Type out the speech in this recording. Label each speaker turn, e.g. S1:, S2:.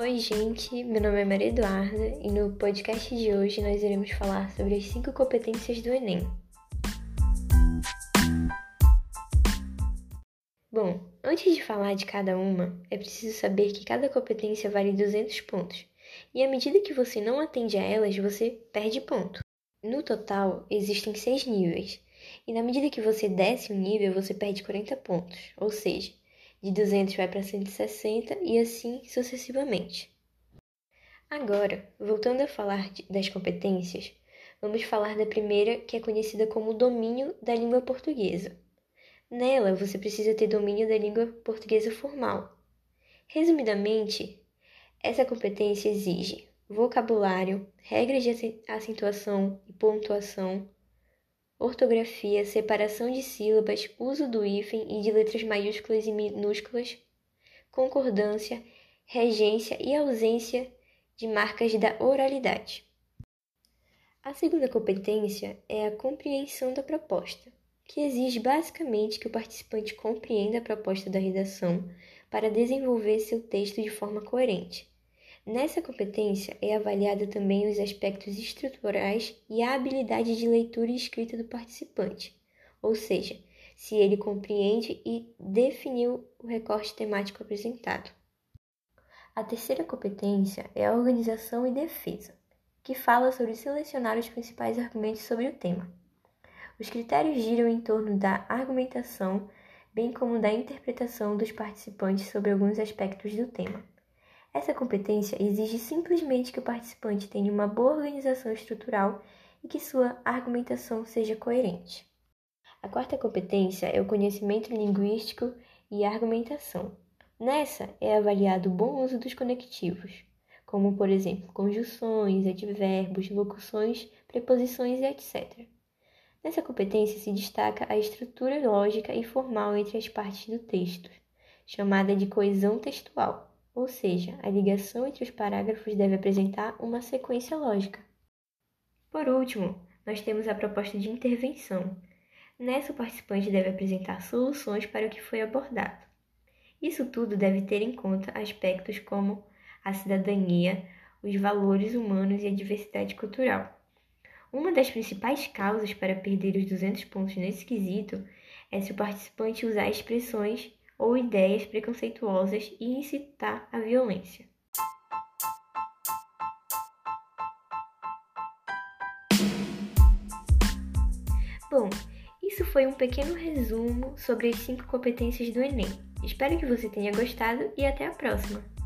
S1: Oi, gente, meu nome é Maria Eduarda e no podcast de hoje nós iremos falar sobre as cinco competências do Enem. Bom, antes de falar de cada uma, é preciso saber que cada competência vale 200 pontos e à medida que você não atende a elas, você perde ponto. No total, existem seis níveis e na medida que você desce um nível, você perde 40 pontos, ou seja, de 200 vai para 160 e assim sucessivamente. Agora, voltando a falar de, das competências, vamos falar da primeira, que é conhecida como domínio da língua portuguesa. Nela, você precisa ter domínio da língua portuguesa formal. Resumidamente, essa competência exige vocabulário, regras de acentuação e pontuação, ortografia, separação de sílabas, uso do hífen e de letras maiúsculas e minúsculas, concordância, regência e ausência de marcas da oralidade. A segunda competência é a compreensão da proposta, que exige basicamente que o participante compreenda a proposta da redação para desenvolver seu texto de forma coerente. Nessa competência é avaliada também os aspectos estruturais e a habilidade de leitura e escrita do participante, ou seja, se ele compreende e definiu o recorte temático apresentado. A terceira competência é a organização e defesa, que fala sobre selecionar os principais argumentos sobre o tema. Os critérios giram em torno da argumentação, bem como da interpretação dos participantes sobre alguns aspectos do tema. Essa competência exige simplesmente que o participante tenha uma boa organização estrutural e que sua argumentação seja coerente. A quarta competência é o conhecimento linguístico e argumentação. Nessa é avaliado o bom uso dos conectivos, como por exemplo conjunções, advérbios, locuções, preposições e etc. Nessa competência se destaca a estrutura lógica e formal entre as partes do texto, chamada de coesão textual ou seja, a ligação entre os parágrafos deve apresentar uma sequência lógica. Por último, nós temos a proposta de intervenção. Nessa, o participante deve apresentar soluções para o que foi abordado. Isso tudo deve ter em conta aspectos como a cidadania, os valores humanos e a diversidade cultural. Uma das principais causas para perder os 200 pontos nesse quesito é se o participante usar expressões ou ideias preconceituosas e incitar a violência. Bom, isso foi um pequeno resumo sobre as cinco competências do Enem. Espero que você tenha gostado e até a próxima!